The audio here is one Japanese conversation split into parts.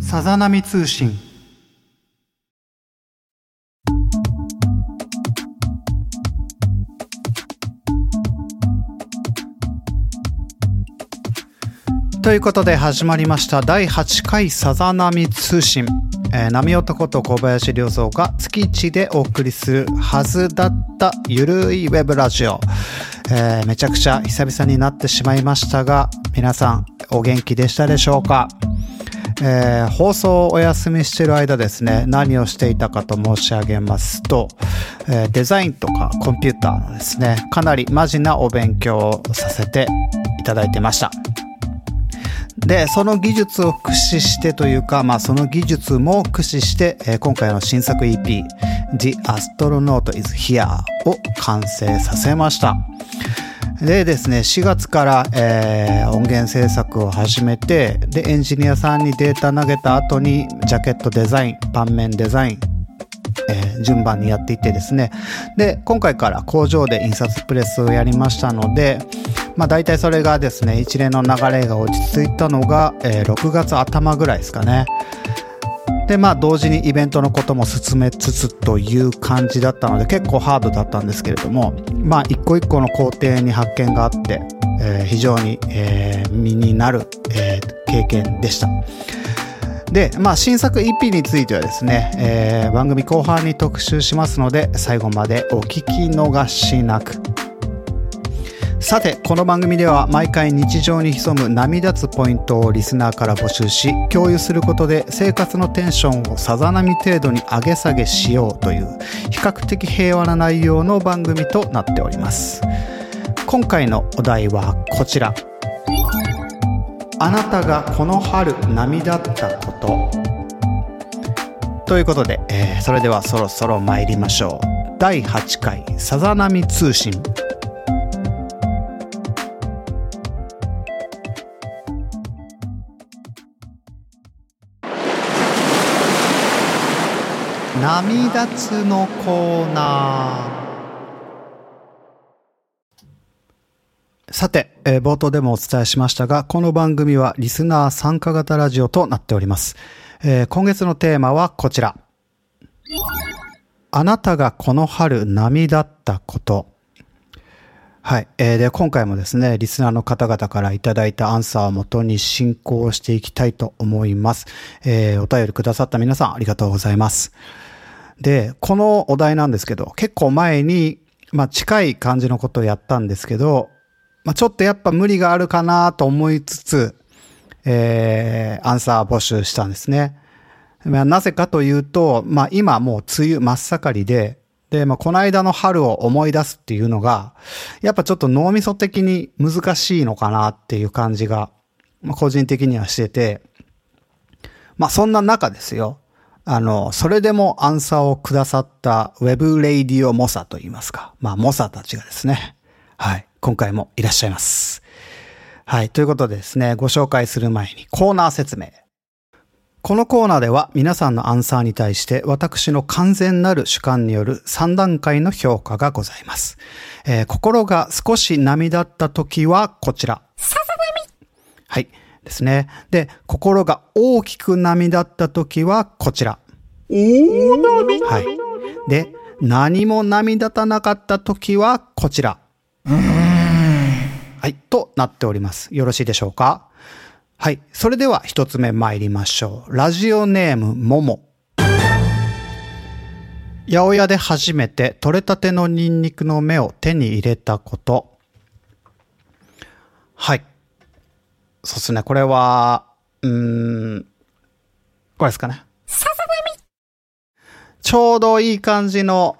さざ波通信。ということで始まりました。第8回さざ波通信、えー、波男と小林良三が月1でお送りするはずだったゆるいウェブラジオ、えー、めちゃくちゃ久々になってしまいましたが皆さんお元気でしたでしょうか？えー、放送をお休みしてる間ですね、何をしていたかと申し上げますと、えー、デザインとかコンピューターのですね、かなりマジなお勉強をさせていただいてました。で、その技術を駆使してというか、まあその技術も駆使して、えー、今回の新作 EP、The Astronaut is Here を完成させました。でですね、4月から、えー、音源制作を始めて、で、エンジニアさんにデータ投げた後に、ジャケットデザイン、盤面デザイン、えー、順番にやっていってですね。で、今回から工場で印刷プレスをやりましたので、まあ大体それがですね、一連の流れが落ち着いたのが、えー、6月頭ぐらいですかね。で、まあ同時にイベントのことも進めつつという感じだったので結構ハードだったんですけれども、まあ一個一個の工程に発見があって、えー、非常に、えー、身になる、えー、経験でした。で、まあ、新作 EP についてはですね、えー、番組後半に特集しますので、最後までお聞き逃しなく。さて、この番組では毎回日常に潜む波立つポイントをリスナーから募集し、共有することで生活のテンションをさざ波程度に上げ下げしようという、比較的平和な内容の番組となっております。今回のお題はこちら。あなたがこの春波立ったこと。ということで、えー、それではそろそろ参りましょう。第8回さざ波通信。波立つのコーナー。さて、えー、冒頭でもお伝えしましたが、この番組はリスナー参加型ラジオとなっております。えー、今月のテーマはこちら。あなたがこの春波立ったこと。はい。えー、で、今回もですね、リスナーの方々からいただいたアンサーをもとに進行していきたいと思います。えー、お便りくださった皆さんありがとうございます。で、このお題なんですけど、結構前に、まあ近い感じのことをやったんですけど、まあちょっとやっぱ無理があるかなと思いつつ、えー、アンサー募集したんですね。まあ、なぜかというと、まあ今もう梅雨真っ盛りで、で、まあこの間の春を思い出すっていうのが、やっぱちょっと脳みそ的に難しいのかなっていう感じが、まあ個人的にはしてて、まあそんな中ですよ。あの、それでもアンサーをくださったウェブレイディオモサと言いますか。まあ、モサたちがですね。はい。今回もいらっしゃいます。はい。ということでですね、ご紹介する前にコーナー説明。このコーナーでは皆さんのアンサーに対して私の完全なる主観による3段階の評価がございます。えー、心が少し波立った時はこちら。ささ波はい。ですね。で、心が大きく波立った時はこちら。大波はい。で、何も波立たなかった時はこちら。はい、となっております。よろしいでしょうか？はい。それでは一つ目参りましょう。ラジオネーム、もも。八百屋で初めて取れたてのニンニクの芽を手に入れたこと。はい。そうっすね。これは、うーん、これですかね。ちょうどいい感じの、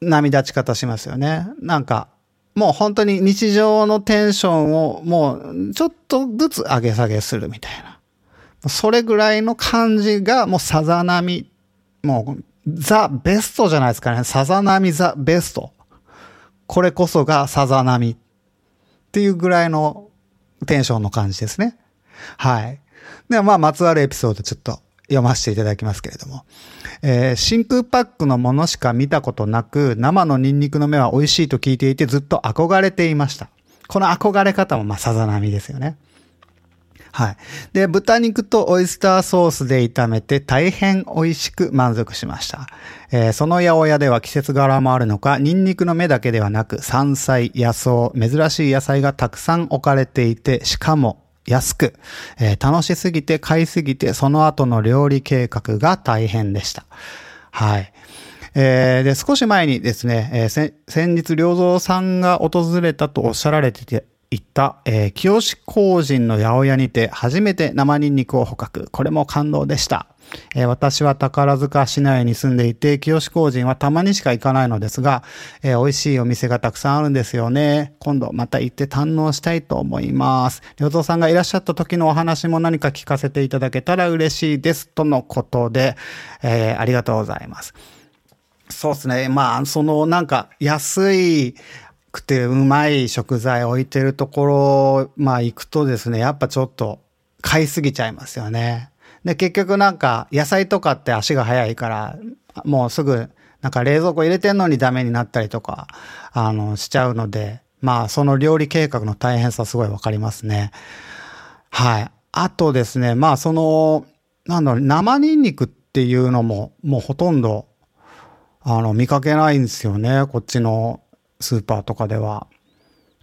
波立ち方しますよね。なんか、もう本当に日常のテンションをもうちょっとずつ上げ下げするみたいな。それぐらいの感じがもうさざ波。もうザ・ベストじゃないですかね。さざ波ザ・ベスト。これこそがさざ波っていうぐらいのテンションの感じですね。はい。ではまあ、まつわるエピソードちょっと読ませていただきますけれども。えー、真空パックのものしか見たことなく、生のニンニクの芽は美味しいと聞いていてずっと憧れていました。この憧れ方もまあさざ波ですよね。はい。で、豚肉とオイスターソースで炒めて大変美味しく満足しました。えー、その八百屋では季節柄もあるのか、ニンニクの芽だけではなく、山菜、野草、珍しい野菜がたくさん置かれていて、しかも安く、えー、楽しすぎて買いすぎて、その後の料理計画が大変でした。はい。えー、で、少し前にですね、えー、先日、良三さんが訪れたとおっしゃられてて、行った、えー、清志工人の八百屋にて初めて生ニンニクを捕獲。これも感動でした。えー、私は宝塚市内に住んでいて、清志工人はたまにしか行かないのですが、えー、美味しいお店がたくさんあるんですよね。今度また行って堪能したいと思います。良造さんがいらっしゃった時のお話も何か聞かせていただけたら嬉しいです。とのことで、えー、ありがとうございます。そうですね。まあ、そのなんか安い、くてうまい食材置いてるところ、まあ行くとですね、やっぱちょっと買いすぎちゃいますよね。で、結局なんか野菜とかって足が早いから、もうすぐなんか冷蔵庫入れてんのにダメになったりとか、あの、しちゃうので、まあその料理計画の大変さすごいわかりますね。はい。あとですね、まあその、なんだろう、生ニンニクっていうのももうほとんど、あの、見かけないんですよね、こっちのスーパーとかでは。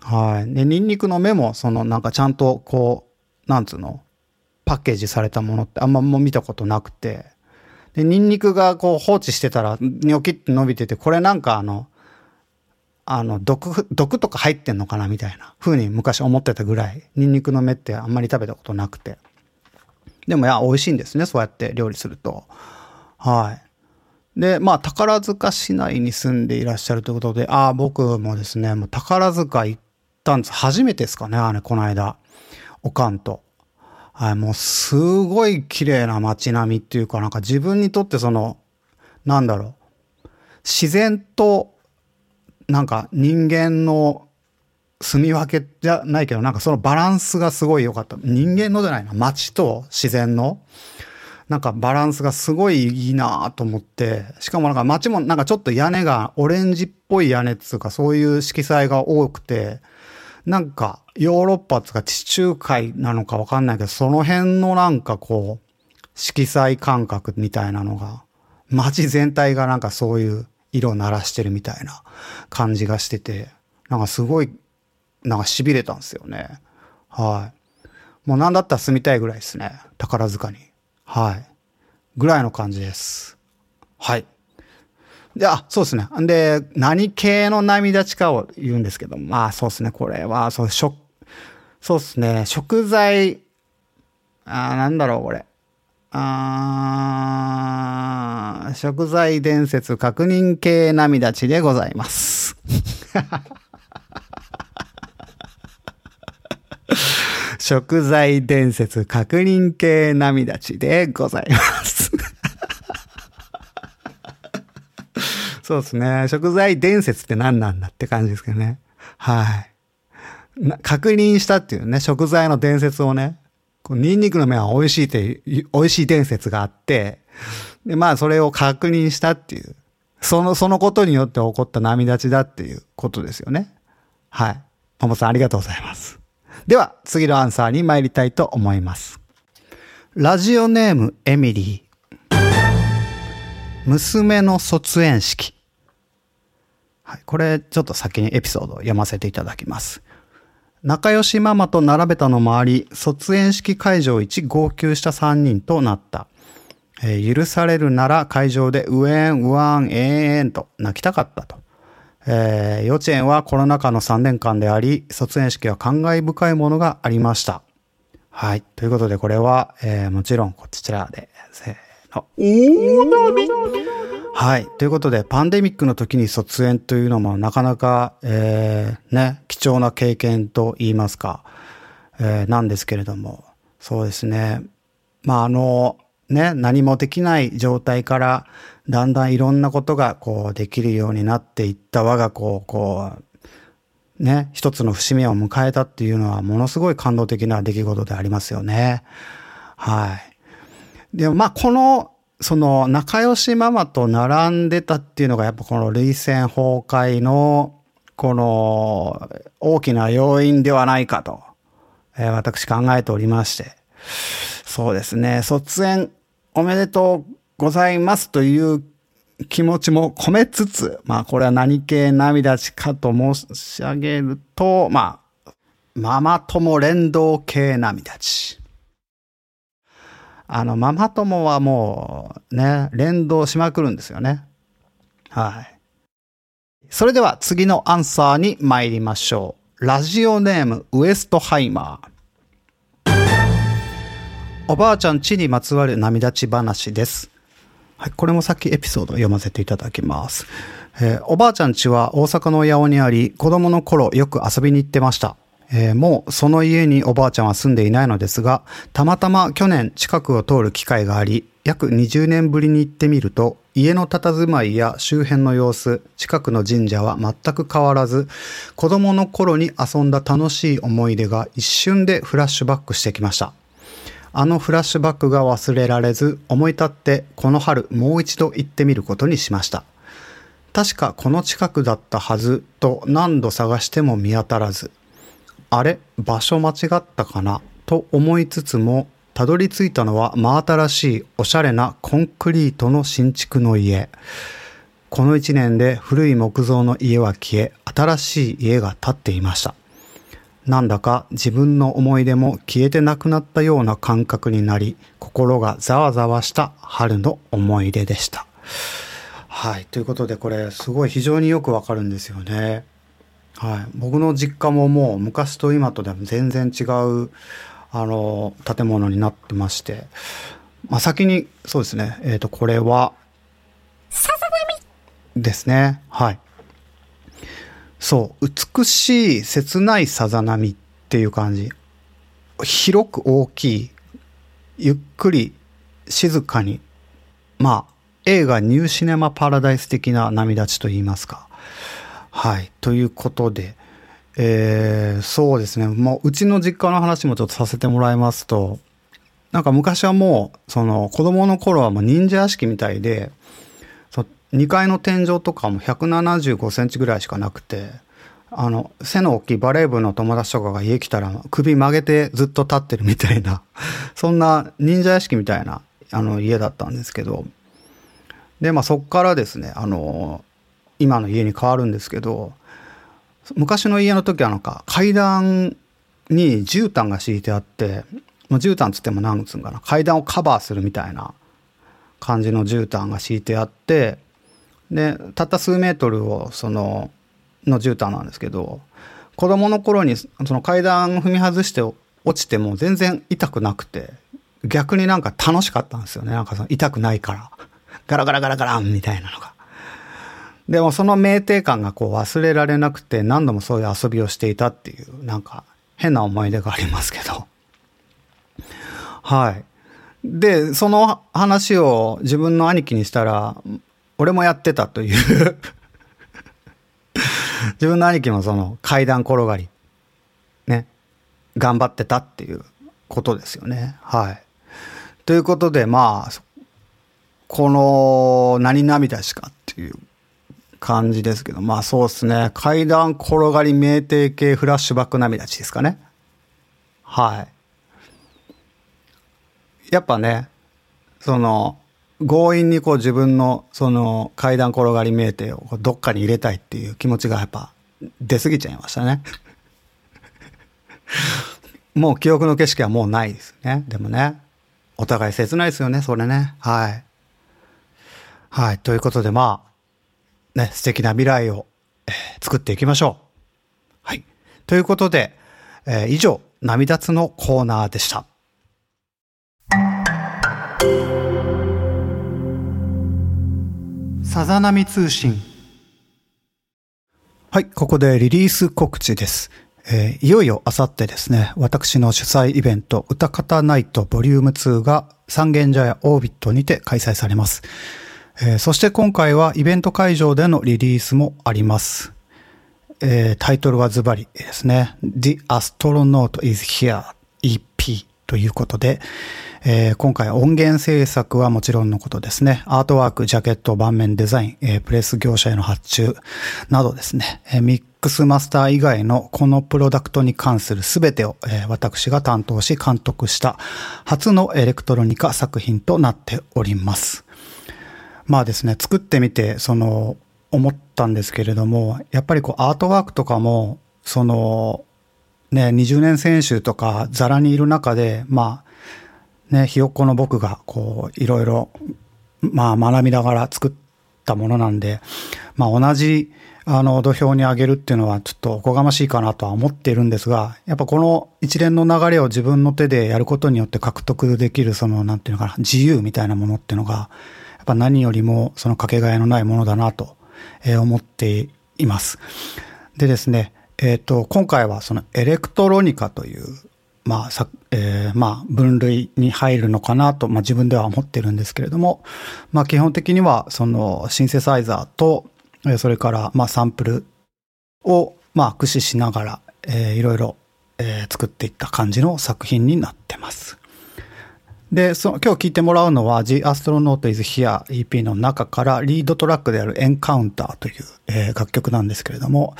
はい。で、ニンニクの芽も、そのなんかちゃんとこう、なんつうの、パッケージされたものってあんまもう見たことなくて。で、ニンニクがこう放置してたら、ニョキって伸びてて、これなんかあの、あの、毒、毒とか入ってんのかなみたいな風に昔思ってたぐらい、ニンニクの芽ってあんまり食べたことなくて。でもいや、美味しいんですね、そうやって料理すると。はい。で、まあ、宝塚市内に住んでいらっしゃるということで、ああ、僕もですね、もう宝塚行ったんです。初めてですかね、あれ、この間。おかんと。はい、もうすごい綺麗な街並みっていうか、なんか自分にとってその、なんだろう。自然と、なんか人間の住み分けじゃないけど、なんかそのバランスがすごい良かった。人間のじゃないな、街と自然の。なんかバランスがすごいいいなと思って、しかもなんか街もなんかちょっと屋根がオレンジっぽい屋根っつうかそういう色彩が多くて、なんかヨーロッパつうか地中海なのかわかんないけど、その辺のなんかこう、色彩感覚みたいなのが、街全体がなんかそういう色を鳴らしてるみたいな感じがしてて、なんかすごい、なんか痺れたんですよね。はい。もうなんだったら住みたいぐらいですね。宝塚に。はい。ぐらいの感じです。はい。で、あ、そうですね。んで、何系の波立ちかを言うんですけど、まあそうですね。これは、そう、食、そうですね。食材、あなんだろう、これ。あ食材伝説確認系波立ちでございます。食材伝説確認系涙ちでございます そうですね。食材伝説って何なんだって感じですけどね。はい。確認したっていうね、食材の伝説をね、こうニンニクの麺は美味しいって、美味しい伝説があって、で、まあそれを確認したっていう、その、そのことによって起こった涙ちだっていうことですよね。はい。ももさんありがとうございます。では、次のアンサーに参りたいと思います。ラジオネームエミリー。娘の卒園式。はい、これちょっと先にエピソードを読ませていただきます。仲良しママと並べたのもあり、卒園式会場一号泣した3人となった。えー、許されるなら会場でうえん、うわん、えーんと泣きたかったと。えー、幼稚園はコロナ禍の3年間であり、卒園式は感慨深いものがありました。はい。ということで、これは、えー、もちろんこちらで、せーの。大波はい。ということで、パンデミックの時に卒園というのもなかなか、えー、ね、貴重な経験と言いますか、えー、なんですけれども、そうですね。まあ、あの、ね、何もできない状態から、だんだんいろんなことがこうできるようになっていった我が子をこう、ね、一つの節目を迎えたっていうのはものすごい感動的な出来事でありますよね。はい。でまあこの、その仲良しママと並んでたっていうのがやっぱこの類線崩壊のこの、大きな要因ではないかと、え、私考えておりまして、そうですね、卒園おめでとうございますという気持ちも込めつつ、まあこれは何系涙ちかと申し上げると、まあ、ママ友連動系涙ち。あの、ママ友はもうね、連動しまくるんですよね。はい。それでは次のアンサーに参りましょう。ラジオネームウエストハイマー。おばあちゃんちにまつわる涙ち話です。はい、これもさっきエピソード読ませていただきます。えー、おばあちゃん家は大阪の八尾にあり、子供の頃よく遊びに行ってました。えー、もうその家におばあちゃんは住んでいないのですが、たまたま去年近くを通る機会があり、約20年ぶりに行ってみると、家の佇まいや周辺の様子、近くの神社は全く変わらず、子供の頃に遊んだ楽しい思い出が一瞬でフラッシュバックしてきました。あのフラッシュバックが忘れられず、思い立ってこの春もう一度行ってみることにしました。確かこの近くだったはずと何度探しても見当たらず、あれ場所間違ったかな？と思いつつも、たどり着いたのは真新しいおしゃれなコンクリートの新築の家。この一年で古い木造の家は消え、新しい家が建っていました。なんだか自分の思い出も消えてなくなったような感覚になり、心がざわざわした春の思い出でした。はい。ということで、これ、すごい非常によくわかるんですよね。はい。僕の実家ももう昔と今とでも全然違う、あの、建物になってまして、まあ、先に、そうですね。えっ、ー、と、これは、さざ波ですね。はい。そう、美しい、切ないさざ波っていう感じ。広く大きい、ゆっくり、静かに、まあ、映画ニューシネマパラダイス的な波立ちと言いますか。はい。ということで、えー、そうですね。もう、うちの実家の話もちょっとさせてもらいますと、なんか昔はもう、その、子供の頃はもう忍者屋敷みたいで、2階の天井とかも175センチぐらいしかなくて、あの、背の大きいバレー部の友達とかが家来たら首曲げてずっと立ってるみたいな、そんな忍者屋敷みたいな、あの、家だったんですけど、で、まあそっからですね、あの、今の家に変わるんですけど、昔の家の時はなんか階段に絨毯が敷いてあって、まあ、絨毯つっても何つうんかな、階段をカバーするみたいな感じの絨毯が敷いてあって、で、たった数メートルを、その、の絨毯なんですけど、子供の頃にその階段踏み外して落ちても全然痛くなくて、逆になんか楽しかったんですよね。なんかその痛くないから。ガラガラガラガランみたいなのが。でもその酩酊感がこう忘れられなくて何度もそういう遊びをしていたっていう、なんか変な思い出がありますけど。はい。で、その話を自分の兄貴にしたら、俺もやってたという 自分の兄貴もその階段転がり、ね、頑張ってたっていうことですよね。はい。ということで、まあ、この何涙しかっていう感じですけど、まあそうですね。階段転がり酩酊系フラッシュバック涙ちですかね。はい。やっぱね、その、強引にこう自分のその階段転がり見えてどっかに入れたいっていう気持ちがやっぱ出過ぎちゃいましたね。もう記憶の景色はもうないですね。でもね、お互い切ないですよね、それね。はい。はい。ということでまあ、ね、素敵な未来を、えー、作っていきましょう。はい。ということで、えー、以上、涙つのコーナーでした。さざ波通信。はい、ここでリリース告知です。えー、いよいよあさってですね、私の主催イベント、歌方ナイトボリューム2が三軒茶屋オービットにて開催されます。えー、そして今回はイベント会場でのリリースもあります。えー、タイトルはズバリですね。The Astronaut is Here EP ということで、えー、今回音源制作はもちろんのことですね、アートワーク、ジャケット、盤面デザイン、えー、プレス業者への発注などですね、えー、ミックスマスター以外のこのプロダクトに関するすべてを、えー、私が担当し監督した初のエレクトロニカ作品となっております。まあですね、作ってみて、その、思ったんですけれども、やっぱりこうアートワークとかも、その、ね、20年選手とかザラにいる中で、まあ、ね、ひよっこの僕が、こう、いろいろ、まあ学びながら作ったものなんで、まあ同じ、あの、土俵に上げるっていうのはちょっとおこがましいかなとは思っているんですが、やっぱこの一連の流れを自分の手でやることによって獲得できる、その、なんていうのかな、自由みたいなものっていうのが、やっぱ何よりもそのかけがえのないものだなとえ思っています。でですね、えっ、ー、と、今回はそのエレクトロニカという、まあ、さ、えー、まあ、分類に入るのかなと、まあ自分では思ってるんですけれども、まあ基本的にはそのシンセサイザーと、それからまあサンプルをまあ駆使しながら、えー、いろいろ、えー、作っていった感じの作品になってます。で、その今日聴いてもらうのは The Astronaut is Here EP の中からリードトラックである Encounter という、えー、楽曲なんですけれども、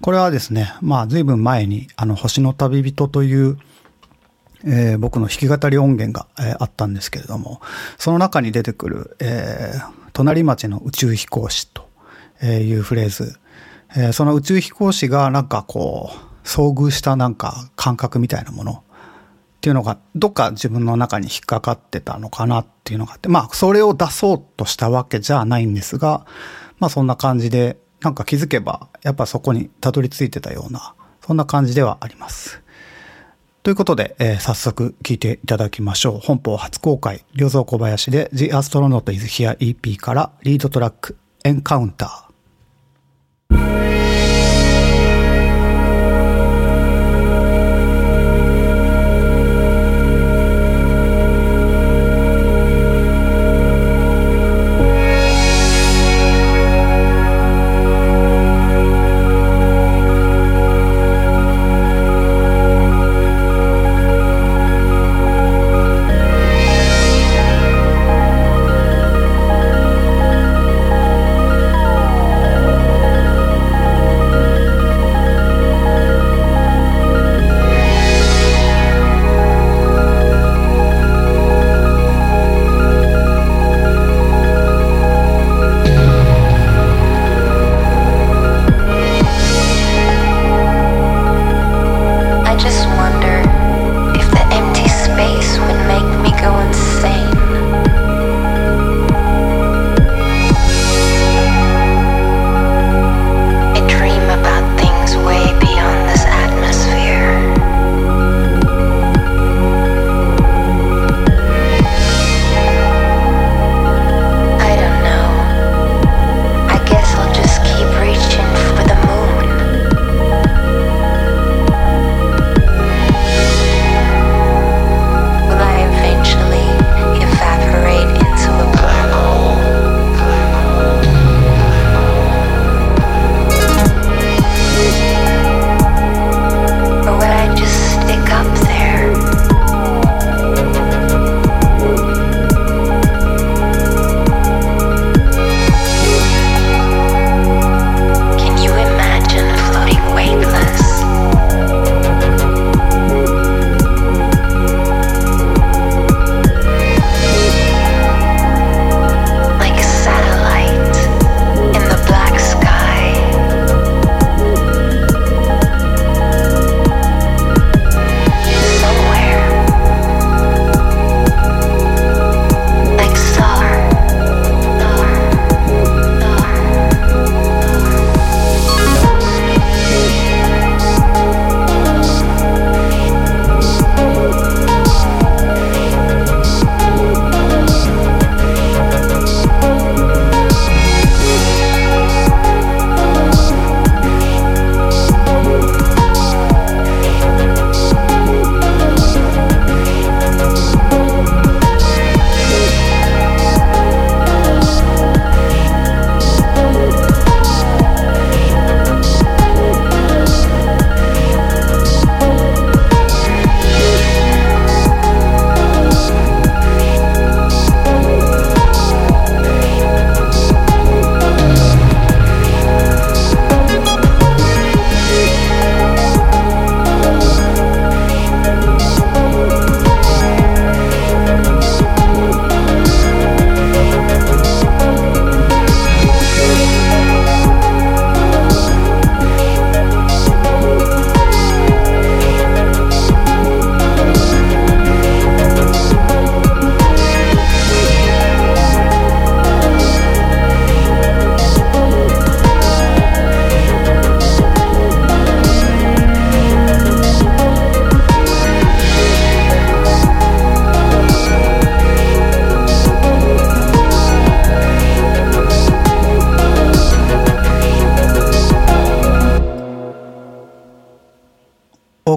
これはですね、まあ随分前にあの星の旅人という、えー、僕の弾き語り音源が、えー、あったんですけれども、その中に出てくる、えー、隣町の宇宙飛行士というフレーズ、えー、その宇宙飛行士がなんかこう、遭遇したなんか感覚みたいなもの、っていうのが、どっか自分の中に引っかかってたのかなっていうのがあって、まあ、それを出そうとしたわけじゃないんですが、まあ、そんな感じで、なんか気づけば、やっぱそこにたどり着いてたような、そんな感じではあります。ということで、えー、早速聞いていただきましょう。本邦初公開、良造小林で The Astronaut is Here EP からリードトラック、エンカウンター。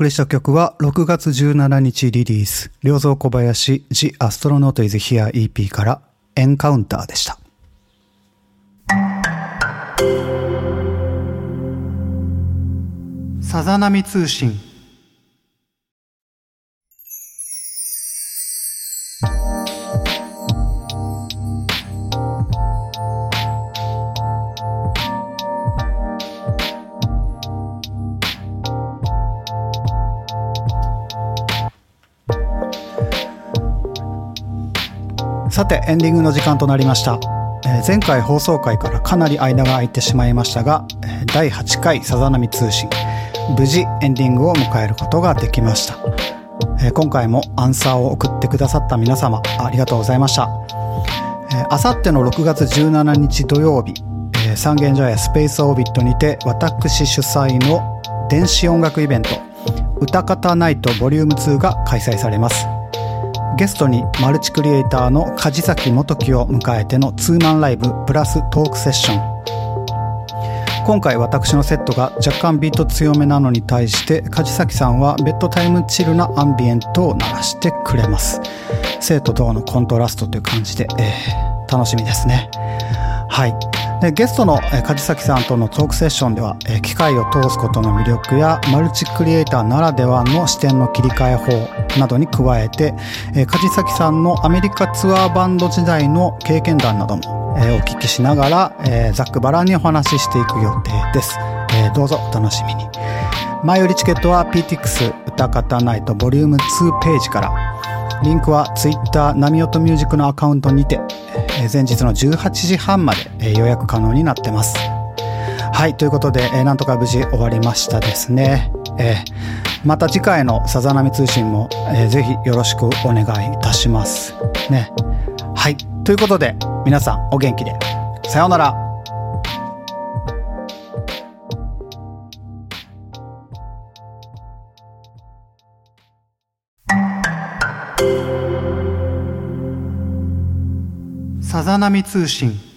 送りした曲は6月17日リリース、良造小林 The Astronaut is Here EP からエンカウンターでした。さざ波通信さてエンディングの時間となりました、えー、前回放送回からかなり間が空いてしまいましたが第8回さざ波通信無事エンディングを迎えることができました、えー、今回もアンサーを送ってくださった皆様ありがとうございました。あさっての6月17日土曜日、えー、三軒茶屋スペースオービットにて私主催の電子音楽イベント歌方ナイトボリューム2が開催されます。ゲストにマルチクリエイターの梶崎元樹を迎えてのツーマンライブプラストークセッション。今回私のセットが若干ビート強めなのに対して梶崎さんはベッドタイムチルなアンビエントを鳴らしてくれます。生と同のコントラストという感じで、えー、楽しみですね。はい。でゲストの梶崎さんとのトークセッションでは機械を通すことの魅力やマルチクリエイターならではの視点の切り替え法などに加えて梶崎さんのアメリカツアーバンド時代の経験談などもお聞きしながらざっくばらんにお話ししていく予定です。どうぞお楽しみに。前売りチケットは PTX 歌方ナイトボリューム2ページから。リンクは Twitter ナミオトミュージックのアカウントにて前日の18時半まで予約可能になってます。はい、ということで、なんとか無事終わりましたですね。えまた次回のさざ波通信も、えー、ぜひよろしくお願いいたします。ね。はい、ということで、皆さんお元気で。さようなら。さざ波通信。